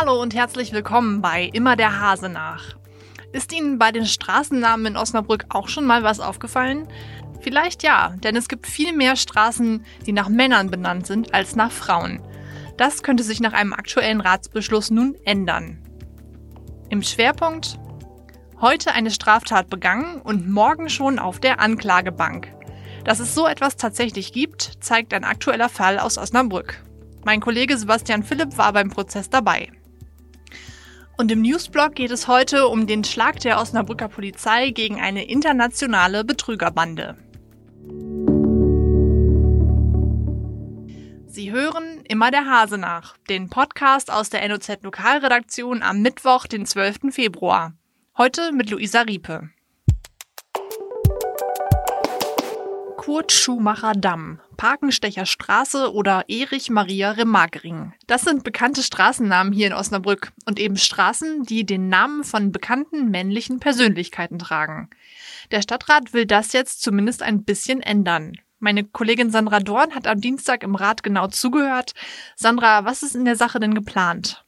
Hallo und herzlich willkommen bei Immer der Hase nach. Ist Ihnen bei den Straßennamen in Osnabrück auch schon mal was aufgefallen? Vielleicht ja, denn es gibt viel mehr Straßen, die nach Männern benannt sind, als nach Frauen. Das könnte sich nach einem aktuellen Ratsbeschluss nun ändern. Im Schwerpunkt heute eine Straftat begangen und morgen schon auf der Anklagebank. Dass es so etwas tatsächlich gibt, zeigt ein aktueller Fall aus Osnabrück. Mein Kollege Sebastian Philipp war beim Prozess dabei. Und im Newsblog geht es heute um den Schlag der Osnabrücker Polizei gegen eine internationale Betrügerbande. Sie hören immer der Hase nach, den Podcast aus der NOZ Lokalredaktion am Mittwoch, den 12. Februar. Heute mit Luisa Riepe. Kurt Schumacher Damm, Parkenstecher Straße oder Erich Maria Remarkering. Das sind bekannte Straßennamen hier in Osnabrück und eben Straßen, die den Namen von bekannten männlichen Persönlichkeiten tragen. Der Stadtrat will das jetzt zumindest ein bisschen ändern. Meine Kollegin Sandra Dorn hat am Dienstag im Rat genau zugehört. Sandra, was ist in der Sache denn geplant?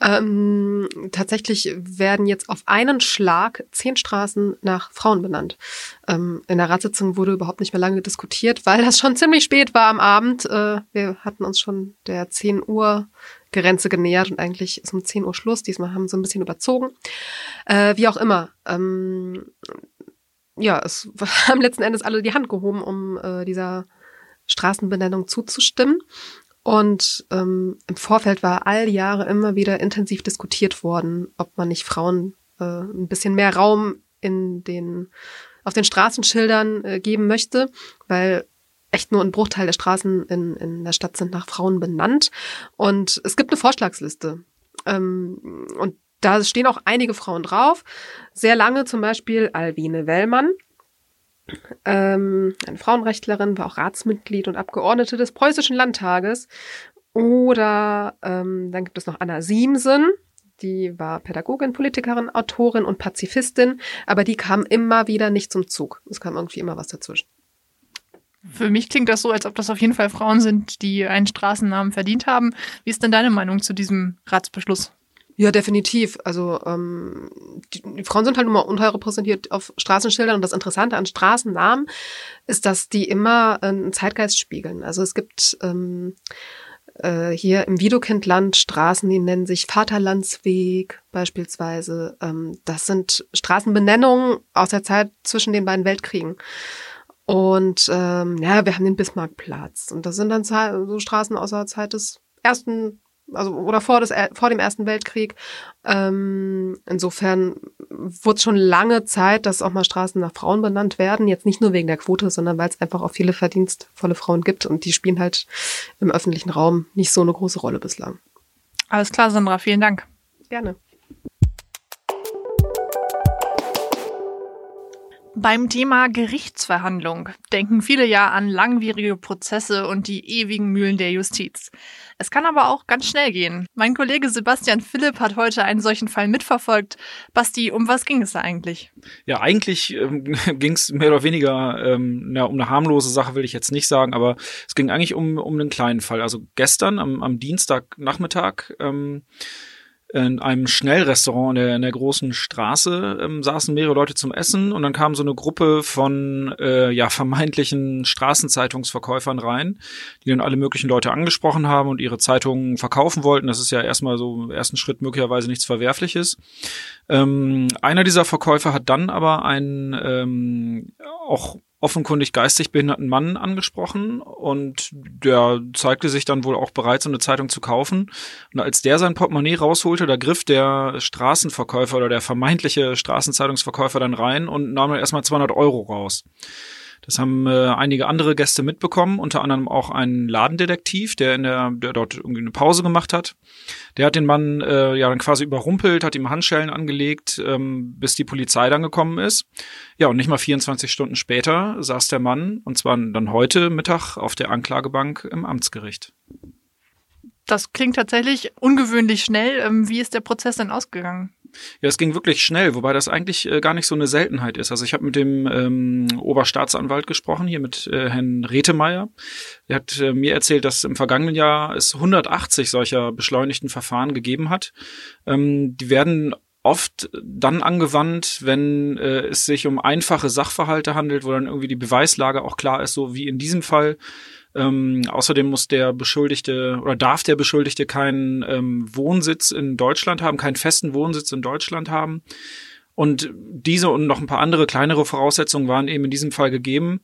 Ähm, tatsächlich werden jetzt auf einen Schlag zehn Straßen nach Frauen benannt. Ähm, in der Ratssitzung wurde überhaupt nicht mehr lange diskutiert, weil das schon ziemlich spät war am Abend. Äh, wir hatten uns schon der 10 Uhr Grenze genähert und eigentlich ist um 10 Uhr Schluss. Diesmal haben sie ein bisschen überzogen. Äh, wie auch immer. Ähm, ja, es haben letzten Endes alle die Hand gehoben, um äh, dieser Straßenbenennung zuzustimmen. Und ähm, im Vorfeld war all Jahre immer wieder intensiv diskutiert worden, ob man nicht Frauen äh, ein bisschen mehr Raum in den, auf den Straßenschildern äh, geben möchte, weil echt nur ein Bruchteil der Straßen in, in der Stadt sind nach Frauen benannt. Und es gibt eine Vorschlagsliste. Ähm, und da stehen auch einige Frauen drauf. Sehr lange zum Beispiel Alwine Wellmann, ähm, eine Frauenrechtlerin, war auch Ratsmitglied und Abgeordnete des Preußischen Landtages. Oder ähm, dann gibt es noch Anna Siemsen, die war Pädagogin, Politikerin, Autorin und Pazifistin, aber die kam immer wieder nicht zum Zug. Es kam irgendwie immer was dazwischen. Für mich klingt das so, als ob das auf jeden Fall Frauen sind, die einen Straßennamen verdient haben. Wie ist denn deine Meinung zu diesem Ratsbeschluss? Ja, definitiv. Also ähm, die, die Frauen sind halt immer unterrepräsentiert auf Straßenschildern und das Interessante an Straßennamen ist, dass die immer einen Zeitgeist spiegeln. Also es gibt ähm, äh, hier im Wiedokindland Straßen, die nennen sich Vaterlandsweg beispielsweise. Ähm, das sind Straßenbenennungen aus der Zeit zwischen den beiden Weltkriegen. Und ähm, ja, wir haben den Bismarckplatz. Und das sind dann so Straßen aus der Zeit des Ersten also oder vor, des, vor dem Ersten Weltkrieg. Ähm, insofern wurde es schon lange Zeit, dass auch mal Straßen nach Frauen benannt werden. Jetzt nicht nur wegen der Quote, sondern weil es einfach auch viele verdienstvolle Frauen gibt und die spielen halt im öffentlichen Raum nicht so eine große Rolle bislang. Alles klar, Sandra, vielen Dank. Gerne. Beim Thema Gerichtsverhandlung denken viele ja an langwierige Prozesse und die ewigen Mühlen der Justiz. Es kann aber auch ganz schnell gehen. Mein Kollege Sebastian Philipp hat heute einen solchen Fall mitverfolgt. Basti, um was ging es da eigentlich? Ja, eigentlich ähm, ging es mehr oder weniger ähm, na, um eine harmlose Sache, will ich jetzt nicht sagen, aber es ging eigentlich um, um einen kleinen Fall. Also gestern am, am Dienstagnachmittag ähm, in einem Schnellrestaurant in der, in der großen Straße ähm, saßen mehrere Leute zum Essen und dann kam so eine Gruppe von äh, ja vermeintlichen Straßenzeitungsverkäufern rein, die dann alle möglichen Leute angesprochen haben und ihre Zeitungen verkaufen wollten. Das ist ja erstmal so im ersten Schritt möglicherweise nichts Verwerfliches. Ähm, einer dieser Verkäufer hat dann aber einen ähm, auch offenkundig geistig behinderten Mann angesprochen und der zeigte sich dann wohl auch bereit, so eine Zeitung zu kaufen. Und als der sein Portemonnaie rausholte, da griff der Straßenverkäufer oder der vermeintliche Straßenzeitungsverkäufer dann rein und nahm dann erstmal 200 Euro raus. Das haben äh, einige andere Gäste mitbekommen, unter anderem auch ein Ladendetektiv, der in der, der dort irgendwie eine Pause gemacht hat. Der hat den Mann äh, ja dann quasi überrumpelt, hat ihm Handschellen angelegt, ähm, bis die Polizei dann gekommen ist. Ja, und nicht mal 24 Stunden später saß der Mann, und zwar dann heute Mittag auf der Anklagebank im Amtsgericht. Das klingt tatsächlich ungewöhnlich schnell. Ähm, wie ist der Prozess denn ausgegangen? Ja, es ging wirklich schnell, wobei das eigentlich äh, gar nicht so eine Seltenheit ist. Also ich habe mit dem ähm, Oberstaatsanwalt gesprochen, hier mit äh, Herrn Retemeyer. Er hat äh, mir erzählt, dass im vergangenen Jahr es 180 solcher beschleunigten Verfahren gegeben hat. Ähm, die werden oft dann angewandt, wenn äh, es sich um einfache Sachverhalte handelt, wo dann irgendwie die Beweislage auch klar ist, so wie in diesem Fall. Ähm, außerdem muss der Beschuldigte oder darf der Beschuldigte keinen ähm, Wohnsitz in Deutschland haben, keinen festen Wohnsitz in Deutschland haben. Und diese und noch ein paar andere kleinere Voraussetzungen waren eben in diesem Fall gegeben,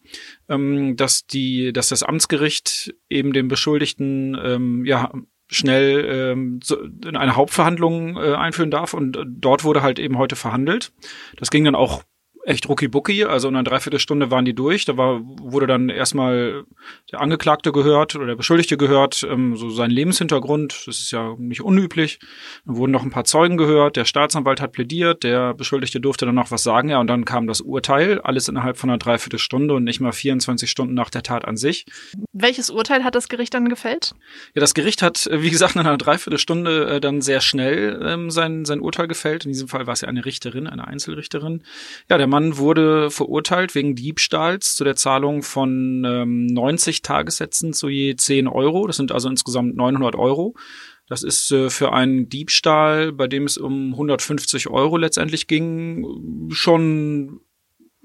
ähm, dass die, dass das Amtsgericht eben dem Beschuldigten ähm, ja schnell ähm, in eine Hauptverhandlung äh, einführen darf und äh, dort wurde halt eben heute verhandelt. Das ging dann auch echt rucki-bucki, also in einer Dreiviertelstunde waren die durch. Da war, wurde dann erstmal der Angeklagte gehört oder der Beschuldigte gehört, ähm, so sein Lebenshintergrund, das ist ja nicht unüblich. Dann wurden noch ein paar Zeugen gehört, der Staatsanwalt hat plädiert, der Beschuldigte durfte dann noch was sagen, ja, und dann kam das Urteil, alles innerhalb von einer Dreiviertelstunde und nicht mal 24 Stunden nach der Tat an sich. Welches Urteil hat das Gericht dann gefällt? Ja, das Gericht hat, äh, wie gesagt, in einer Dreiviertelstunde äh, dann sehr schnell ähm, sein, sein Urteil gefällt. In diesem Fall war es ja eine Richterin, eine Einzelrichterin. Ja, der Mann wurde verurteilt wegen Diebstahls zu der Zahlung von ähm, 90 Tagessätzen zu je 10 Euro. Das sind also insgesamt 900 Euro. Das ist äh, für einen Diebstahl, bei dem es um 150 Euro letztendlich ging, schon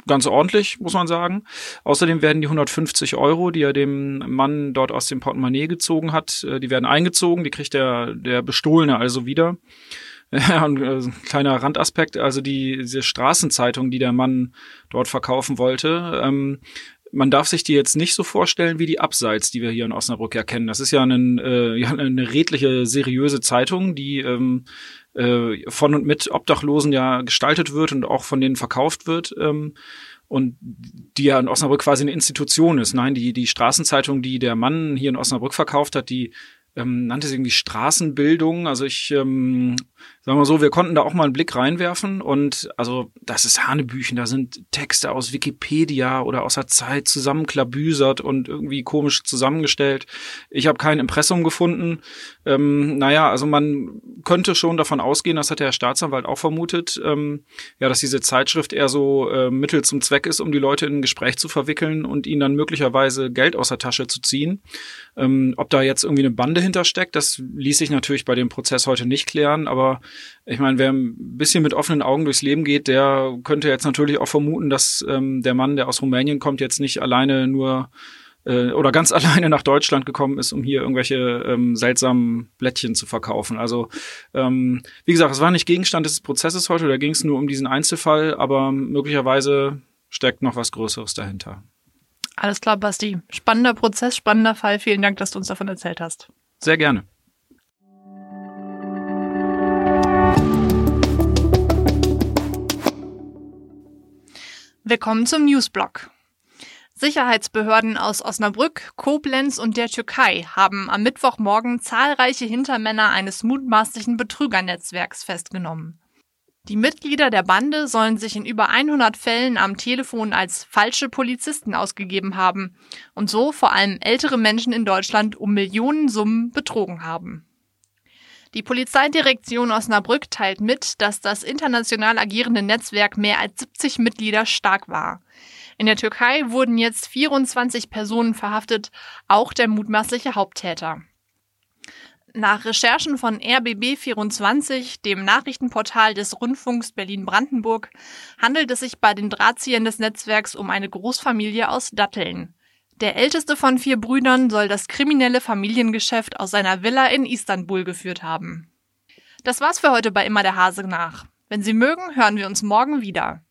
ganz ordentlich, muss man sagen. Außerdem werden die 150 Euro, die er dem Mann dort aus dem Portemonnaie gezogen hat, äh, die werden eingezogen, die kriegt der, der Bestohlene also wieder. Ja, ein äh, kleiner Randaspekt, also die, diese Straßenzeitung, die der Mann dort verkaufen wollte, ähm, man darf sich die jetzt nicht so vorstellen wie die Abseits, die wir hier in Osnabrück ja kennen. Das ist ja, ein, äh, ja eine redliche, seriöse Zeitung, die ähm, äh, von und mit Obdachlosen ja gestaltet wird und auch von denen verkauft wird. Ähm, und die ja in Osnabrück quasi eine Institution ist. Nein, die, die Straßenzeitung, die der Mann hier in Osnabrück verkauft hat, die ähm, nannte sie irgendwie Straßenbildung. Also ich ähm, sagen wir mal so, wir konnten da auch mal einen Blick reinwerfen und also das ist Hanebüchen, da sind Texte aus Wikipedia oder aus der Zeit zusammenklabüsert und irgendwie komisch zusammengestellt. Ich habe kein Impressum gefunden. Ähm, naja, also man könnte schon davon ausgehen, das hat der Staatsanwalt auch vermutet, ähm, ja, dass diese Zeitschrift eher so äh, Mittel zum Zweck ist, um die Leute in ein Gespräch zu verwickeln und ihnen dann möglicherweise Geld aus der Tasche zu ziehen. Ähm, ob da jetzt irgendwie eine Bande hintersteckt, das ließ sich natürlich bei dem Prozess heute nicht klären, aber ich meine, wer ein bisschen mit offenen Augen durchs Leben geht, der könnte jetzt natürlich auch vermuten, dass ähm, der Mann, der aus Rumänien kommt, jetzt nicht alleine nur äh, oder ganz alleine nach Deutschland gekommen ist, um hier irgendwelche ähm, seltsamen Blättchen zu verkaufen. Also ähm, wie gesagt, es war nicht Gegenstand des Prozesses heute, da ging es nur um diesen Einzelfall, aber möglicherweise steckt noch was Größeres dahinter. Alles klar, Basti. Spannender Prozess, spannender Fall. Vielen Dank, dass du uns davon erzählt hast. Sehr gerne. Willkommen zum Newsblock. Sicherheitsbehörden aus Osnabrück, Koblenz und der Türkei haben am Mittwochmorgen zahlreiche Hintermänner eines mutmaßlichen Betrügernetzwerks festgenommen. Die Mitglieder der Bande sollen sich in über 100 Fällen am Telefon als falsche Polizisten ausgegeben haben und so vor allem ältere Menschen in Deutschland um Millionensummen betrogen haben. Die Polizeidirektion Osnabrück teilt mit, dass das international agierende Netzwerk mehr als 70 Mitglieder stark war. In der Türkei wurden jetzt 24 Personen verhaftet, auch der mutmaßliche Haupttäter. Nach Recherchen von RBB24, dem Nachrichtenportal des Rundfunks Berlin-Brandenburg, handelt es sich bei den Drahtziehern des Netzwerks um eine Großfamilie aus Datteln. Der älteste von vier Brüdern soll das kriminelle Familiengeschäft aus seiner Villa in Istanbul geführt haben. Das war's für heute bei Immer der Hase nach. Wenn Sie mögen, hören wir uns morgen wieder.